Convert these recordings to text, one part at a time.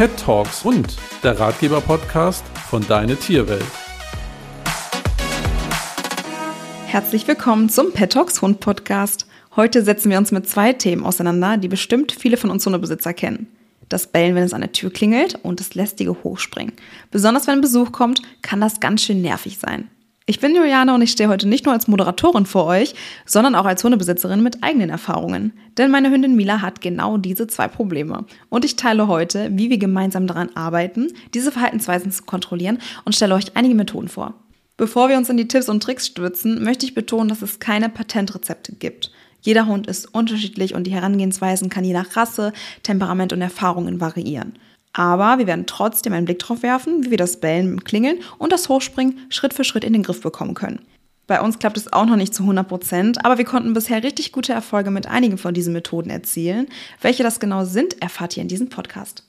Pet Talks und der Ratgeber-Podcast von Deine Tierwelt. Herzlich willkommen zum Pet Talks Hund Podcast. Heute setzen wir uns mit zwei Themen auseinander, die bestimmt viele von uns Hundebesitzer kennen. Das Bellen, wenn es an der Tür klingelt und das lästige Hochspringen. Besonders wenn Besuch kommt, kann das ganz schön nervig sein. Ich bin Juliane und ich stehe heute nicht nur als Moderatorin vor euch, sondern auch als Hundebesitzerin mit eigenen Erfahrungen. Denn meine Hündin Mila hat genau diese zwei Probleme. Und ich teile heute, wie wir gemeinsam daran arbeiten, diese Verhaltensweisen zu kontrollieren und stelle euch einige Methoden vor. Bevor wir uns in die Tipps und Tricks stürzen, möchte ich betonen, dass es keine Patentrezepte gibt. Jeder Hund ist unterschiedlich und die Herangehensweisen kann je nach Rasse, Temperament und Erfahrungen variieren. Aber wir werden trotzdem einen Blick darauf werfen, wie wir das Bellen, Klingeln und das Hochspringen Schritt für Schritt in den Griff bekommen können. Bei uns klappt es auch noch nicht zu 100 Prozent, aber wir konnten bisher richtig gute Erfolge mit einigen von diesen Methoden erzielen. Welche das genau sind, erfahrt ihr in diesem Podcast.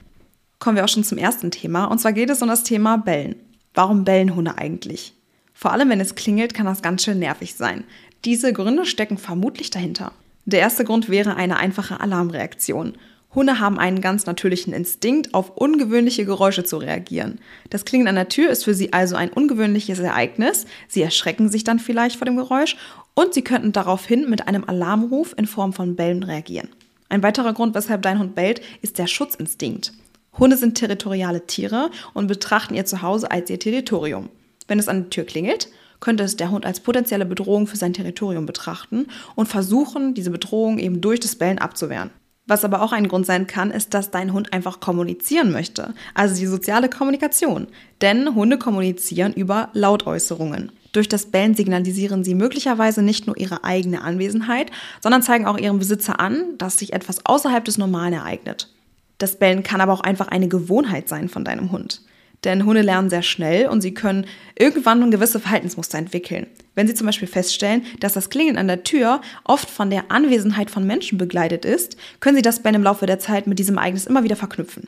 Kommen wir auch schon zum ersten Thema, und zwar geht es um das Thema Bellen. Warum bellen Hunde eigentlich? Vor allem, wenn es klingelt, kann das ganz schön nervig sein. Diese Gründe stecken vermutlich dahinter. Der erste Grund wäre eine einfache Alarmreaktion. Hunde haben einen ganz natürlichen Instinkt, auf ungewöhnliche Geräusche zu reagieren. Das Klingeln an der Tür ist für sie also ein ungewöhnliches Ereignis. Sie erschrecken sich dann vielleicht vor dem Geräusch und sie könnten daraufhin mit einem Alarmruf in Form von Bellen reagieren. Ein weiterer Grund, weshalb dein Hund bellt, ist der Schutzinstinkt. Hunde sind territoriale Tiere und betrachten ihr Zuhause als ihr Territorium. Wenn es an der Tür klingelt, könnte es der Hund als potenzielle Bedrohung für sein Territorium betrachten und versuchen, diese Bedrohung eben durch das Bellen abzuwehren. Was aber auch ein Grund sein kann, ist, dass dein Hund einfach kommunizieren möchte. Also die soziale Kommunikation. Denn Hunde kommunizieren über Lautäußerungen. Durch das Bellen signalisieren sie möglicherweise nicht nur ihre eigene Anwesenheit, sondern zeigen auch ihrem Besitzer an, dass sich etwas außerhalb des Normalen ereignet. Das Bellen kann aber auch einfach eine Gewohnheit sein von deinem Hund. Denn Hunde lernen sehr schnell und sie können irgendwann gewisse Verhaltensmuster entwickeln. Wenn sie zum Beispiel feststellen, dass das Klingeln an der Tür oft von der Anwesenheit von Menschen begleitet ist, können sie das Bellen im Laufe der Zeit mit diesem Ereignis immer wieder verknüpfen.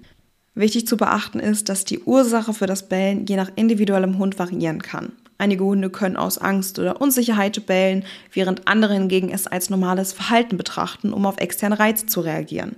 Wichtig zu beachten ist, dass die Ursache für das Bellen je nach individuellem Hund variieren kann. Einige Hunde können aus Angst oder Unsicherheit bellen, während andere hingegen es als normales Verhalten betrachten, um auf externe Reize zu reagieren.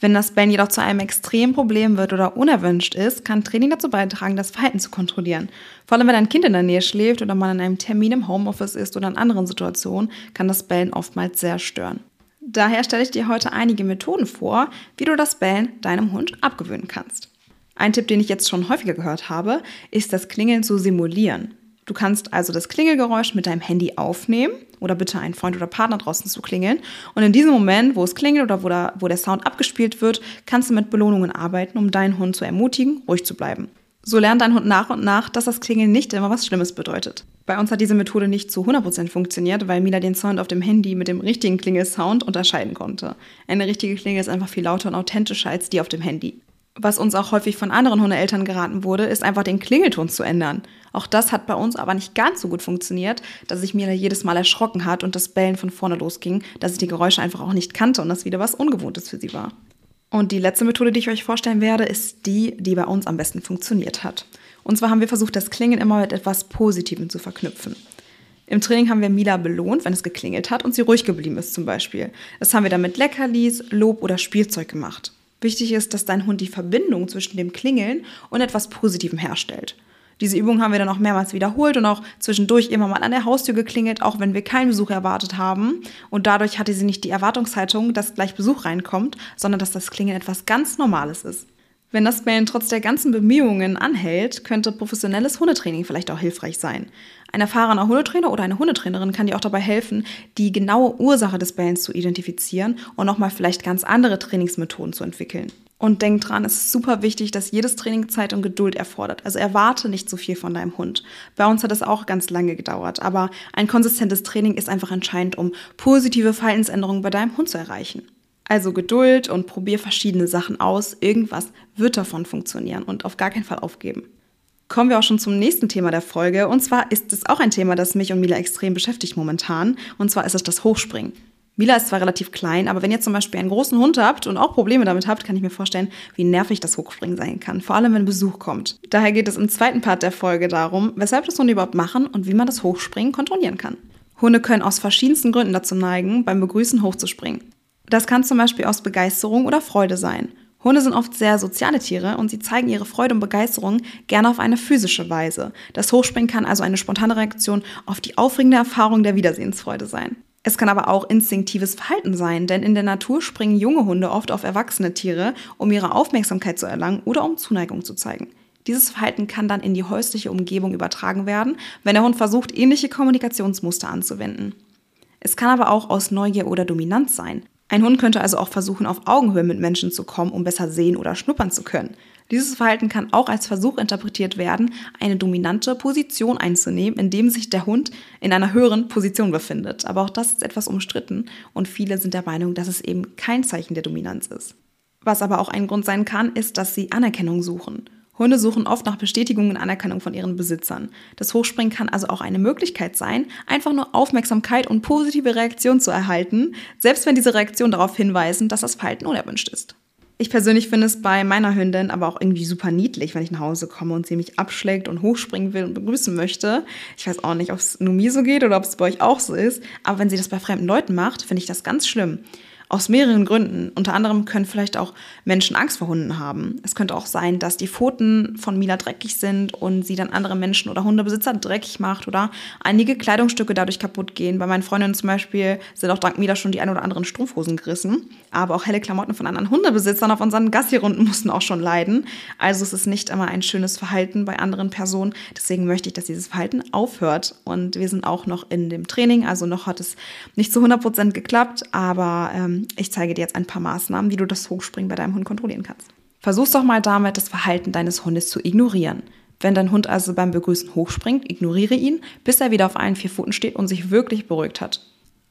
Wenn das Bellen jedoch zu einem extremen Problem wird oder unerwünscht ist, kann Training dazu beitragen, das Verhalten zu kontrollieren. Vor allem, wenn ein Kind in der Nähe schläft oder man an einem Termin im Homeoffice ist oder in anderen Situationen, kann das Bellen oftmals sehr stören. Daher stelle ich dir heute einige Methoden vor, wie du das Bellen deinem Hund abgewöhnen kannst. Ein Tipp, den ich jetzt schon häufiger gehört habe, ist das Klingeln zu simulieren. Du kannst also das Klingelgeräusch mit deinem Handy aufnehmen oder bitte einen Freund oder Partner draußen zu klingeln. Und in diesem Moment, wo es klingelt oder wo, da, wo der Sound abgespielt wird, kannst du mit Belohnungen arbeiten, um deinen Hund zu ermutigen, ruhig zu bleiben. So lernt dein Hund nach und nach, dass das Klingeln nicht immer was Schlimmes bedeutet. Bei uns hat diese Methode nicht zu 100% funktioniert, weil Mila den Sound auf dem Handy mit dem richtigen Klingelsound unterscheiden konnte. Eine richtige Klingel ist einfach viel lauter und authentischer als die auf dem Handy. Was uns auch häufig von anderen Hundeeltern geraten wurde, ist einfach den Klingelton zu ändern. Auch das hat bei uns aber nicht ganz so gut funktioniert, dass ich mir da jedes Mal erschrocken hat und das Bellen von vorne losging, dass ich die Geräusche einfach auch nicht kannte und das wieder was Ungewohntes für sie war. Und die letzte Methode, die ich euch vorstellen werde, ist die, die bei uns am besten funktioniert hat. Und zwar haben wir versucht, das Klingeln immer mit etwas Positivem zu verknüpfen. Im Training haben wir Mila belohnt, wenn es geklingelt hat und sie ruhig geblieben ist zum Beispiel. Das haben wir dann mit Leckerlis, Lob oder Spielzeug gemacht. Wichtig ist, dass dein Hund die Verbindung zwischen dem Klingeln und etwas Positivem herstellt. Diese Übung haben wir dann auch mehrmals wiederholt und auch zwischendurch immer mal an der Haustür geklingelt, auch wenn wir keinen Besuch erwartet haben. Und dadurch hatte sie nicht die Erwartungshaltung, dass gleich Besuch reinkommt, sondern dass das Klingeln etwas ganz Normales ist. Wenn das Bellen trotz der ganzen Bemühungen anhält, könnte professionelles Hundetraining vielleicht auch hilfreich sein. Ein erfahrener Hundetrainer oder eine Hundetrainerin kann dir auch dabei helfen, die genaue Ursache des Bellens zu identifizieren und nochmal vielleicht ganz andere Trainingsmethoden zu entwickeln. Und denk dran, es ist super wichtig, dass jedes Training Zeit und Geduld erfordert. Also erwarte nicht zu viel von deinem Hund. Bei uns hat es auch ganz lange gedauert, aber ein konsistentes Training ist einfach entscheidend, um positive Verhaltensänderungen bei deinem Hund zu erreichen. Also Geduld und probier verschiedene Sachen aus. Irgendwas wird davon funktionieren und auf gar keinen Fall aufgeben. Kommen wir auch schon zum nächsten Thema der Folge. Und zwar ist es auch ein Thema, das mich und Mila extrem beschäftigt momentan. Und zwar ist es das Hochspringen. Mila ist zwar relativ klein, aber wenn ihr zum Beispiel einen großen Hund habt und auch Probleme damit habt, kann ich mir vorstellen, wie nervig das Hochspringen sein kann. Vor allem, wenn Besuch kommt. Daher geht es im zweiten Part der Folge darum, weshalb das Hunde überhaupt machen und wie man das Hochspringen kontrollieren kann. Hunde können aus verschiedensten Gründen dazu neigen, beim Begrüßen hochzuspringen. Das kann zum Beispiel aus Begeisterung oder Freude sein. Hunde sind oft sehr soziale Tiere und sie zeigen ihre Freude und Begeisterung gerne auf eine physische Weise. Das Hochspringen kann also eine spontane Reaktion auf die aufregende Erfahrung der Wiedersehensfreude sein. Es kann aber auch instinktives Verhalten sein, denn in der Natur springen junge Hunde oft auf erwachsene Tiere, um ihre Aufmerksamkeit zu erlangen oder um Zuneigung zu zeigen. Dieses Verhalten kann dann in die häusliche Umgebung übertragen werden, wenn der Hund versucht, ähnliche Kommunikationsmuster anzuwenden. Es kann aber auch aus Neugier oder Dominanz sein. Ein Hund könnte also auch versuchen, auf Augenhöhe mit Menschen zu kommen, um besser sehen oder schnuppern zu können. Dieses Verhalten kann auch als Versuch interpretiert werden, eine dominante Position einzunehmen, indem sich der Hund in einer höheren Position befindet. Aber auch das ist etwas umstritten und viele sind der Meinung, dass es eben kein Zeichen der Dominanz ist. Was aber auch ein Grund sein kann, ist, dass sie Anerkennung suchen. Hunde suchen oft nach Bestätigung und Anerkennung von ihren Besitzern. Das Hochspringen kann also auch eine Möglichkeit sein, einfach nur Aufmerksamkeit und positive Reaktion zu erhalten, selbst wenn diese Reaktionen darauf hinweisen, dass das Verhalten unerwünscht ist. Ich persönlich finde es bei meiner Hündin aber auch irgendwie super niedlich, wenn ich nach Hause komme und sie mich abschlägt und hochspringen will und begrüßen möchte. Ich weiß auch nicht, ob es nur mir so geht oder ob es bei euch auch so ist, aber wenn sie das bei fremden Leuten macht, finde ich das ganz schlimm. Aus mehreren Gründen. Unter anderem können vielleicht auch Menschen Angst vor Hunden haben. Es könnte auch sein, dass die Pfoten von Mila dreckig sind und sie dann andere Menschen oder Hundebesitzer dreckig macht oder einige Kleidungsstücke dadurch kaputt gehen. Bei meinen Freundinnen zum Beispiel sind auch dank Mila schon die ein oder anderen Strumpfhosen gerissen. Aber auch helle Klamotten von anderen Hundebesitzern auf unseren Gassi-Runden mussten auch schon leiden. Also es ist nicht immer ein schönes Verhalten bei anderen Personen. Deswegen möchte ich, dass dieses Verhalten aufhört. Und wir sind auch noch in dem Training. Also noch hat es nicht zu 100 Prozent geklappt, aber ich zeige dir jetzt ein paar Maßnahmen, wie du das Hochspringen bei deinem Hund kontrollieren kannst. Versuch's doch mal damit, das Verhalten deines Hundes zu ignorieren. Wenn dein Hund also beim Begrüßen hochspringt, ignoriere ihn, bis er wieder auf allen vier Pfoten steht und sich wirklich beruhigt hat.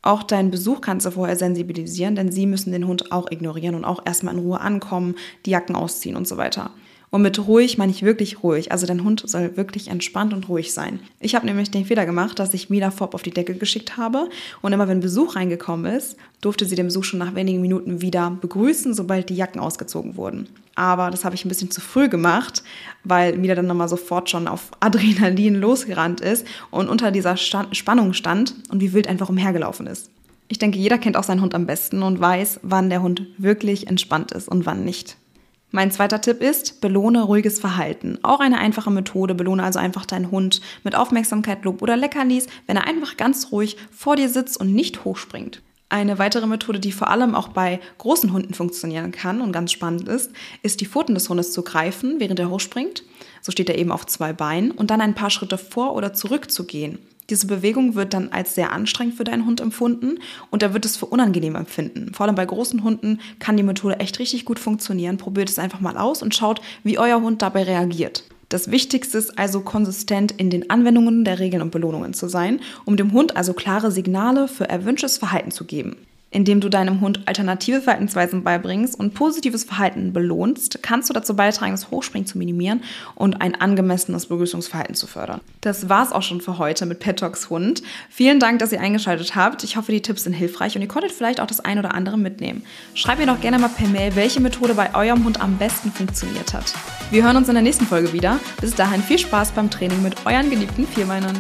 Auch deinen Besuch kannst du vorher sensibilisieren, denn sie müssen den Hund auch ignorieren und auch erstmal in Ruhe ankommen, die Jacken ausziehen und so weiter. Und mit ruhig meine ich wirklich ruhig. Also dein Hund soll wirklich entspannt und ruhig sein. Ich habe nämlich den Fehler gemacht, dass ich Mila Fob auf die Decke geschickt habe. Und immer wenn Besuch reingekommen ist, durfte sie den Besuch schon nach wenigen Minuten wieder begrüßen, sobald die Jacken ausgezogen wurden. Aber das habe ich ein bisschen zu früh gemacht, weil Mila dann nochmal sofort schon auf Adrenalin losgerannt ist und unter dieser Stand Spannung stand und wie wild einfach umhergelaufen ist. Ich denke, jeder kennt auch seinen Hund am besten und weiß, wann der Hund wirklich entspannt ist und wann nicht. Mein zweiter Tipp ist, belohne ruhiges Verhalten. Auch eine einfache Methode. Belohne also einfach deinen Hund mit Aufmerksamkeit, Lob oder Leckerlis, wenn er einfach ganz ruhig vor dir sitzt und nicht hochspringt. Eine weitere Methode, die vor allem auch bei großen Hunden funktionieren kann und ganz spannend ist, ist die Pfoten des Hundes zu greifen, während er hochspringt. So steht er eben auf zwei Beinen und dann ein paar Schritte vor oder zurück zu gehen. Diese Bewegung wird dann als sehr anstrengend für deinen Hund empfunden und er wird es für unangenehm empfinden. Vor allem bei großen Hunden kann die Methode echt richtig gut funktionieren. Probiert es einfach mal aus und schaut, wie euer Hund dabei reagiert. Das Wichtigste ist also konsistent in den Anwendungen der Regeln und Belohnungen zu sein, um dem Hund also klare Signale für erwünschtes Verhalten zu geben. Indem du deinem Hund alternative Verhaltensweisen beibringst und positives Verhalten belohnst, kannst du dazu beitragen, das Hochspringen zu minimieren und ein angemessenes Begrüßungsverhalten zu fördern. Das war's auch schon für heute mit Pet Hund. Vielen Dank, dass ihr eingeschaltet habt. Ich hoffe, die Tipps sind hilfreich und ihr konntet vielleicht auch das ein oder andere mitnehmen. Schreibt mir doch gerne mal per Mail, welche Methode bei eurem Hund am besten funktioniert hat. Wir hören uns in der nächsten Folge wieder. Bis dahin viel Spaß beim Training mit euren geliebten Viermeinern.